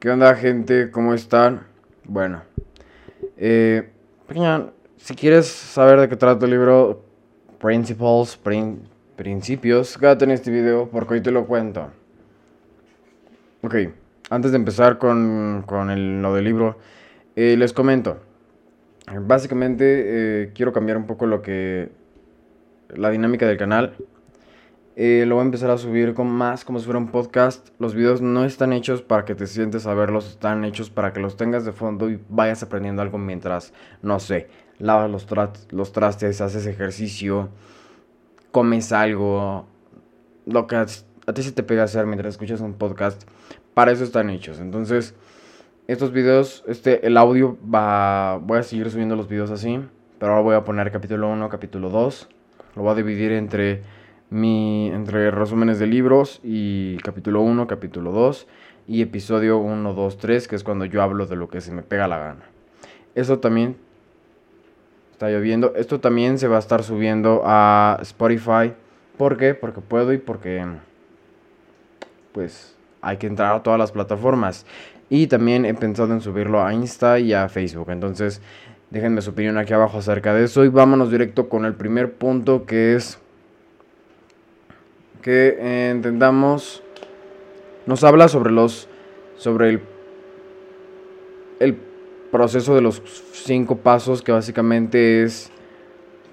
¿Qué onda gente? ¿Cómo están? Bueno, eh, si quieres saber de qué trata el libro Principles, Principios, quédate en este video porque hoy te lo cuento. Ok, antes de empezar con, con el, lo del libro, eh, les comento. Básicamente eh, quiero cambiar un poco lo que... la dinámica del canal. Eh, lo voy a empezar a subir con más como si fuera un podcast. Los videos no están hechos para que te sientes a verlos, están hechos para que los tengas de fondo y vayas aprendiendo algo mientras, no sé, lavas los, trastes, haces ejercicio, comes algo, lo que a, ti se te pega hacer mientras escuchas un podcast. Para eso están hechos. Entonces, estos videos, este, el audio va, voy a seguir subiendo los videos así, pero ahora voy a poner capítulo 1, capítulo 2. Lo voy a dividir entre mi, entre resúmenes de libros y capítulo 1, capítulo 2 y episodio 1, 2, 3, que es cuando yo hablo de lo que se me pega la gana. Eso también está lloviendo. Esto también se va a estar subiendo a Spotify. ¿Por qué? Porque puedo y porque pues hay que entrar a todas las plataformas. Y también he pensado en subirlo a Insta y a Facebook. Entonces, déjenme su opinión aquí abajo acerca de eso. Y vámonos directo con el primer punto que es que entendamos, nos habla sobre los, sobre el, el proceso de los cinco pasos que básicamente es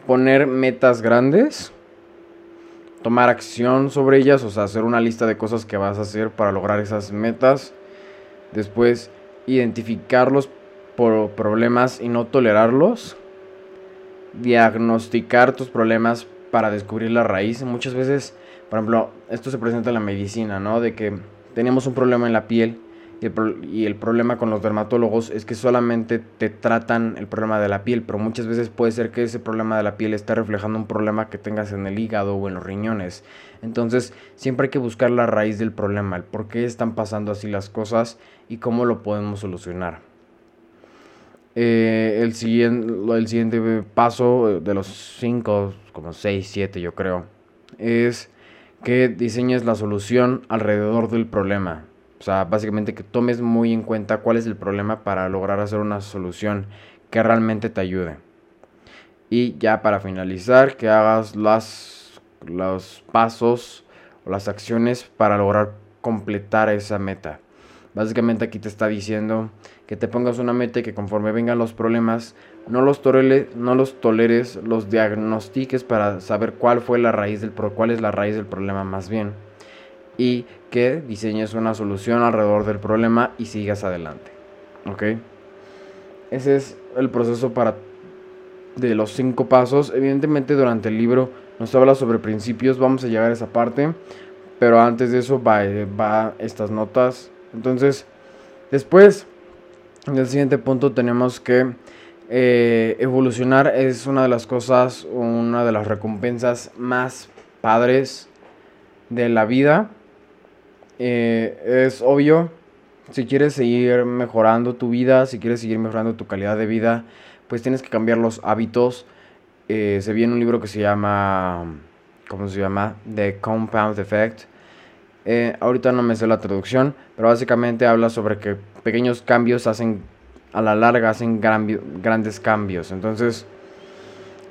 poner metas grandes, tomar acción sobre ellas, o sea, hacer una lista de cosas que vas a hacer para lograr esas metas, después identificar los problemas y no tolerarlos, diagnosticar tus problemas para descubrir la raíz. Muchas veces por ejemplo, esto se presenta en la medicina, ¿no? De que tenemos un problema en la piel y el, problema con los dermatólogos es que solamente te tratan el problema de la piel, pero muchas veces puede ser que ese problema de la piel esté reflejando un problema que tengas en el hígado o en los riñones. Entonces, siempre hay que buscar la raíz del problema, el por qué están pasando así las cosas y cómo lo podemos solucionar. Eh, el, siguiente, el siguiente paso de los 5, como 6, 7 yo creo, es que diseñes la solución alrededor del problema. O sea, básicamente que tomes muy en cuenta cuál es el problema para lograr hacer una solución que realmente te ayude. Y ya para finalizar, que hagas las, los pasos o las acciones para lograr completar esa meta. Básicamente aquí te está diciendo que te pongas una meta y que conforme vengan los problemas, no los, no los toleres, los diagnostiques para saber cuál fue la raíz del cuál es la raíz del problema más bien. Y que diseñes una solución alrededor del problema y sigas adelante. ¿Ok? Ese es el proceso para de los cinco pasos. Evidentemente durante el libro nos habla sobre principios, vamos a llegar a esa parte. Pero antes de eso va, va estas notas. Entonces, después en el siguiente punto tenemos que eh, evolucionar es una de las cosas, una de las recompensas más padres de la vida. Eh, es obvio, si quieres seguir mejorando tu vida, si quieres seguir mejorando tu calidad de vida, pues tienes que cambiar los hábitos. Eh, se viene un libro que se llama, ¿cómo se llama? The Compound Effect. ahorita no me sé la traducción, pero básicamente habla sobre que pequeños cambios hacen, a la larga hacen grandes cambios. Entonces,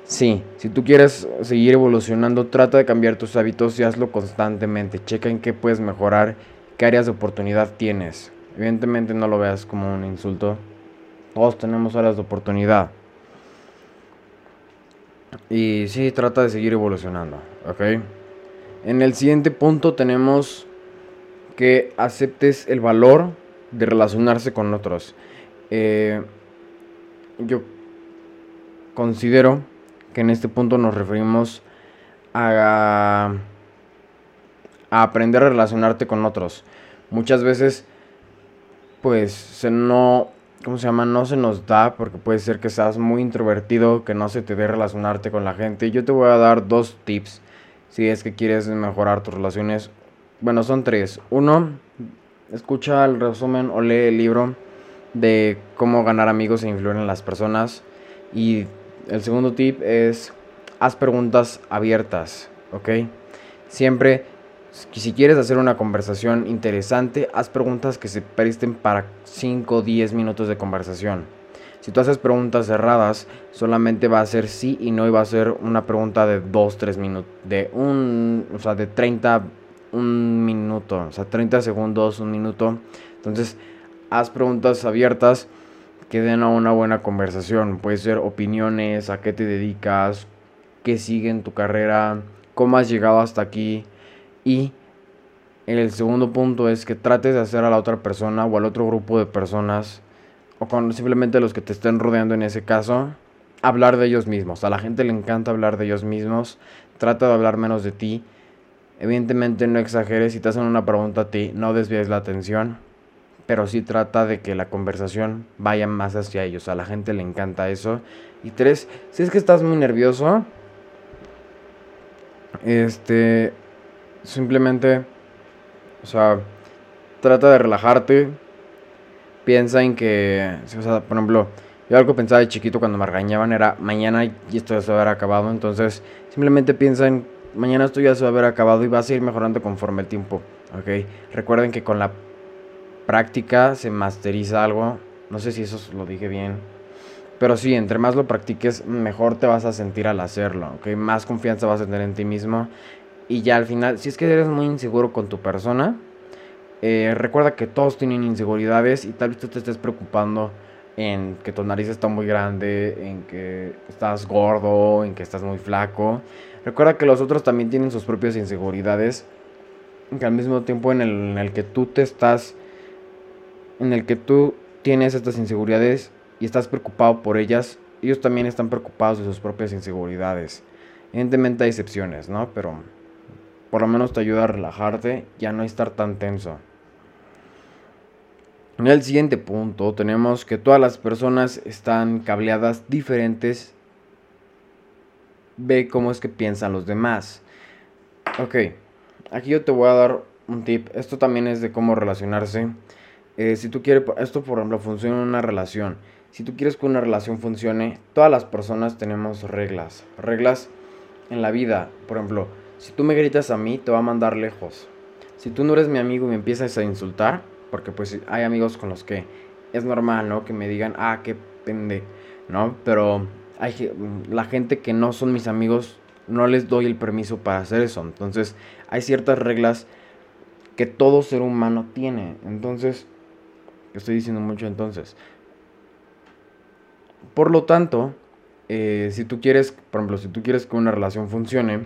sí, si tú quieres seguir evolucionando, trata de cambiar tus hábitos y hazlo constantemente. Checa en qué puedes mejorar, qué áreas de oportunidad tienes. Evidentemente no lo veas como un insulto. Todos tenemos áreas de oportunidad. Y sí, trata de seguir evolucionando, ¿ok? En el siguiente punto tenemos que aceptes el valor de relacionarse con otros. Eh, yo considero que en este punto nos referimos a, a aprender a relacionarte con otros. Muchas veces, pues, se no, ¿cómo se llama? No se nos da porque puede ser que seas muy introvertido, que no se te dé relacionarte con la gente. Yo te voy a dar dos tips si es que quieres mejorar tus relaciones. Bueno, son tres. Uno, escucha el resumen o lee el libro de cómo ganar amigos e influir en las personas. Y el segundo tip es haz preguntas abiertas, ¿ok? Siempre si quieres hacer una conversación interesante, haz preguntas que se presten para 5 o 10 minutos de conversación. Si tú haces preguntas cerradas, solamente va a ser sí y no, y va a ser una pregunta de 2, 3 minutos, de un, o sea, de 30, un minuto, o sea, 30 segundos, un minuto. Entonces, haz preguntas abiertas que den a una buena conversación. Puede ser opiniones, a qué te dedicas, qué sigue en tu carrera, cómo has llegado hasta aquí. Y el segundo punto es que trates de hacer a la otra persona o al otro grupo de personas o con simplemente los que te estén rodeando en ese caso, hablar de ellos mismos. A la gente le encanta hablar de ellos mismos. Trata de hablar menos de ti. Evidentemente no exageres si te hacen una pregunta a ti, no desvíes la atención pero sí trata de que la conversación vaya más hacia ellos. A la gente le encanta eso. Y tres, si es que estás muy nervioso, este, simplemente, o sea, trata de relajarte. Piensa en que, o sea, por ejemplo, yo algo pensaba de chiquito cuando me regañaban era mañana y esto ya se va a haber acabado. Entonces, simplemente piensa en mañana esto ya se va a haber acabado y vas a ir mejorando conforme el tiempo. ¿Ok? Recuerden que con la práctica se masteriza algo. No sé si eso lo dije bien. Pero sí, entre más lo practiques, mejor te vas a sentir al hacerlo. ¿ok? Más confianza vas a tener en ti mismo. Y ya al final, si es que eres muy inseguro con tu persona, eh, recuerda que todos tienen inseguridades y tal vez tú te estés preocupando en que tu nariz está muy grande, en que estás gordo, en que estás muy flaco. Recuerda que los otros también tienen sus propias inseguridades. Que al mismo tiempo en el, en el que tú te estás en el que tú tienes estas inseguridades y estás preocupado por ellas, ellos también están preocupados de sus propias inseguridades. Evidentemente hay excepciones, ¿no? Pero por lo menos te ayuda a relajarte y a no estar tan tenso. En el siguiente punto tenemos que todas las personas están cableadas diferentes. Ve cómo es que piensan los demás. Ok, aquí yo te voy a dar un tip. Esto también es de cómo relacionarse. Eh, si tú quieres, esto por ejemplo funciona en una relación. Si tú quieres que una relación funcione, todas las personas tenemos reglas. Reglas en la vida. Por ejemplo, si tú me gritas a mí, te va a mandar lejos. Si tú no eres mi amigo y me empiezas a insultar, porque pues hay amigos con los que es normal, ¿no? Que me digan, ah, qué pende, ¿no? Pero hay la gente que no son mis amigos, no les doy el permiso para hacer eso. Entonces, hay ciertas reglas que todo ser humano tiene. Entonces, Estoy diciendo mucho entonces. Por lo tanto, eh, si tú quieres, por ejemplo, si tú quieres que una relación funcione,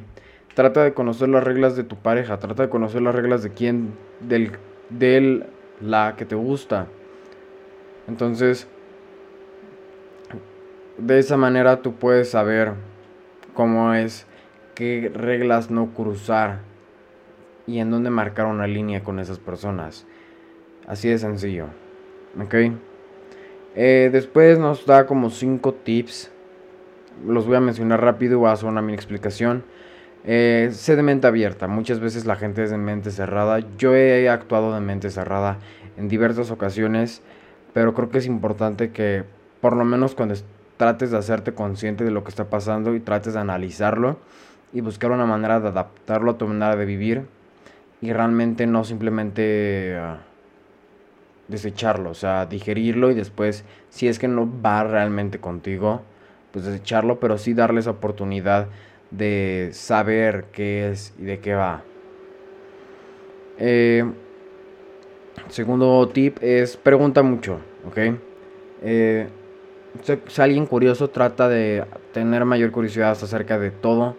trata de conocer las reglas de tu pareja, trata de conocer las reglas de quién, del, del, la que te gusta. Entonces, de esa manera tú puedes saber cómo es, qué reglas no cruzar y en dónde marcar una línea con esas personas. Así de sencillo. Ok. Eh, después nos da como 5 tips. Los voy a mencionar rápido a hacer una mini explicación. Eh, sé de mente abierta. Muchas veces la gente es de mente cerrada. Yo he actuado de mente cerrada en diversas ocasiones. Pero creo que es importante que por lo menos cuando trates de hacerte consciente de lo que está pasando y trates de analizarlo y buscar una manera de adaptarlo a tu manera de vivir y realmente no simplemente... Ah, desecharlo, o sea, digerirlo y después, si es que no va realmente contigo, pues desecharlo, pero sí darle esa oportunidad de saber qué es y de qué va. Eh, segundo tip es pregunta mucho, ¿ok? Eh, si alguien curioso trata de tener mayor curiosidad acerca de todo.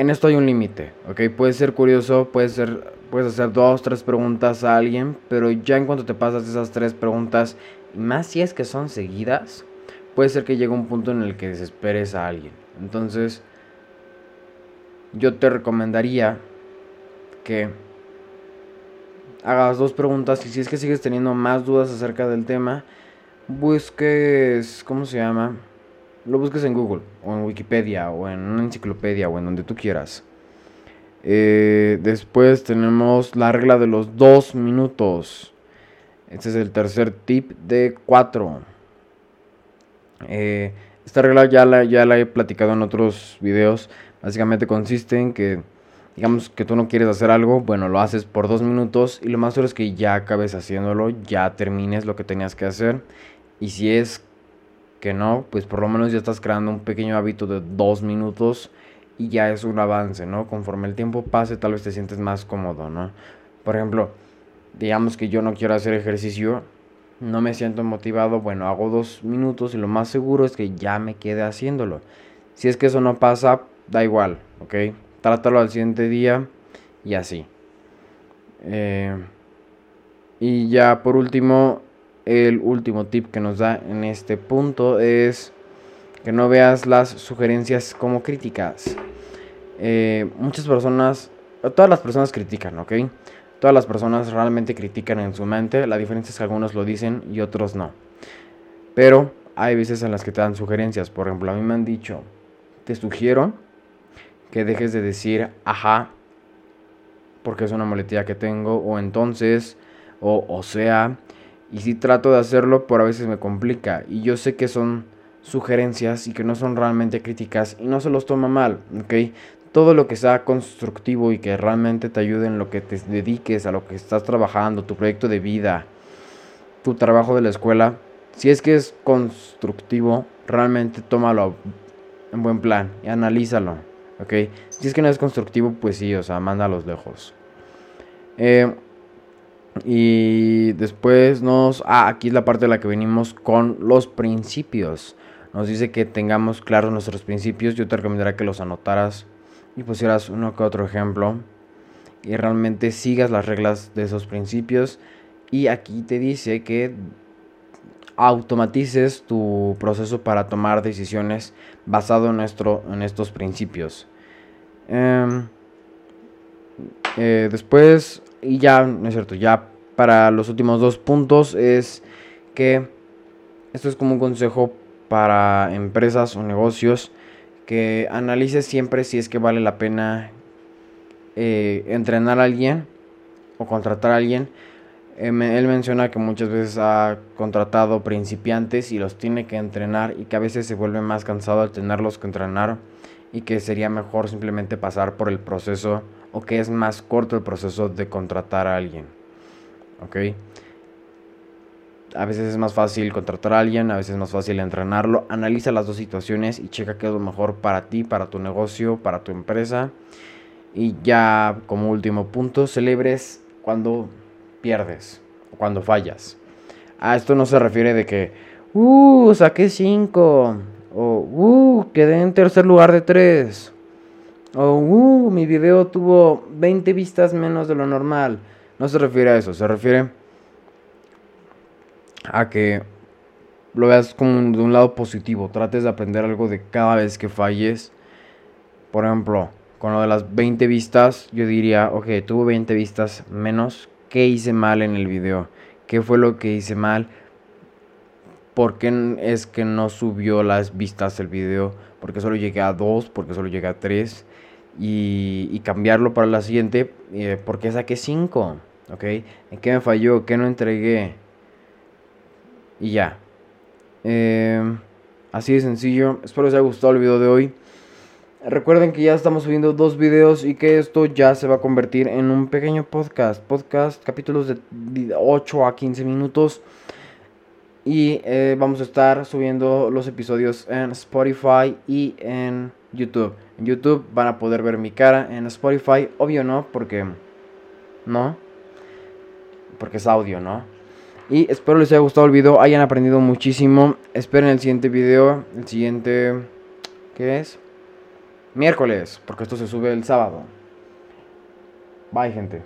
En esto hay un límite, ¿ok? Puedes ser curioso, puedes ser puedes hacer dos, tres preguntas a alguien, pero ya en cuanto te pasas esas tres preguntas, y más si es que son seguidas, puede ser que llegue un punto en el que desesperes a alguien. Entonces, yo te recomendaría que hagas dos preguntas y si es que sigues teniendo más dudas acerca del tema, busques, ¿cómo se llama? Lo busques en Google o en Wikipedia o en una enciclopedia o en donde tú quieras. Eh, después tenemos la regla de los dos minutos. Este es el tercer tip de cuatro. Eh, esta regla ya la, ya la he platicado en otros videos. Básicamente consiste en que digamos que tú no quieres hacer algo, bueno, lo haces por dos minutos y lo más seguro es que ya acabes haciéndolo, ya termines lo que tenías que hacer. Y si es que no, pues por lo menos ya estás creando un pequeño hábito de dos minutos y ya es un avance, ¿no? Conforme el tiempo pase, tal vez te sientes más cómodo, ¿no? Por ejemplo, digamos que yo no quiero hacer ejercicio, no me siento motivado, bueno, hago dos minutos y lo más seguro es que ya me quede haciéndolo. Si es que eso no pasa, da igual, ¿ok? Trátalo al siguiente día y así. Eh, y ya por último, el último tip que nos da en este punto es que no veas las sugerencias como críticas. Eh, muchas personas, todas las personas critican, ¿ok? Todas las personas realmente critican en su mente. La diferencia es que algunos lo dicen y otros no. Pero hay veces en las que te dan sugerencias. Por ejemplo, a mí me han dicho, te sugiero que dejes de decir ajá, porque es una moletilla que tengo, o entonces, o o sea. Y si trato de hacerlo, por a veces me complica. Y yo sé que son sugerencias y que no son realmente críticas y no se los toma mal, ¿ok? todo lo que sea constructivo y que realmente te ayude en lo que te dediques, a lo que estás trabajando, tu proyecto de vida, tu trabajo de la escuela, si es que es constructivo, realmente tómalo en buen plan y analízalo, ¿ok? Si es que no es constructivo, pues sí, o sea, mándalos lejos. Eh, y después nos... Ah, aquí es la parte de la que venimos con los principios. Nos dice que tengamos claros nuestros principios. Yo te recomendaría que los anotaras y pusieras uno que otro ejemplo y realmente sigas las reglas de esos principios. Y aquí te dice que automatices tu proceso para tomar decisiones basado en, nuestro, en estos principios. Em, eh, después, y ya, no es cierto, ya para los últimos dos puntos es que esto es como un consejo para empresas o negocios que analices siempre si es que vale la pena eh, entrenar a alguien o contratar a alguien. Eh, él menciona que muchas veces ha contratado principiantes y los tiene que entrenar y que a veces se vuelve más cansado al tenerlos que entrenar y que sería mejor simplemente pasar por el proceso o que es más corto el proceso de contratar a alguien. ¿Ok? A veces es más fácil contratar a alguien, a veces es más fácil entrenarlo. Analiza las dos situaciones y checa qué es lo mejor para ti, para tu negocio, para tu empresa. Y ya como último punto, celebres cuando pierdes o cuando fallas. A esto no se refiere de que, uh, saqué 5. O, uh, quedé en tercer lugar de 3. O, uh, mi video tuvo 20 vistas menos de lo normal. No se refiere a eso, se refiere a que lo veas como de un lado positivo. Trates de aprender algo de cada vez que falles. Por ejemplo, con lo de las 20 vistas, yo diría, ok, tuvo 20 vistas menos. ¿Qué hice mal en el video? ¿Qué fue lo que hice mal? ¿Por qué es que no subió las vistas el video? Porque solo llegué a 2, porque solo llegué a 3. Y, cambiarlo para la siguiente, eh, porque saqué 5. ¿Ok? ¿En qué me falló? ¿Qué no entregué? Y ya. Em, así de sencillo. Espero les haya gustado el video de hoy. Recuerden que ya estamos subiendo dos videos y que esto ya se va a convertir en un pequeño podcast. Podcast, capítulos de 8 a 15 minutos. Y eh, vamos a estar subiendo los episodios en Spotify y en YouTube. En YouTube van a poder ver mi cara. En Spotify, obvio no, porque... No. Porque es audio, ¿no? Y espero les haya gustado el video, hayan aprendido muchísimo. Esperen el siguiente video, el siguiente... ¿Qué es? Miércoles, porque esto se sube el sábado. Bye, gente.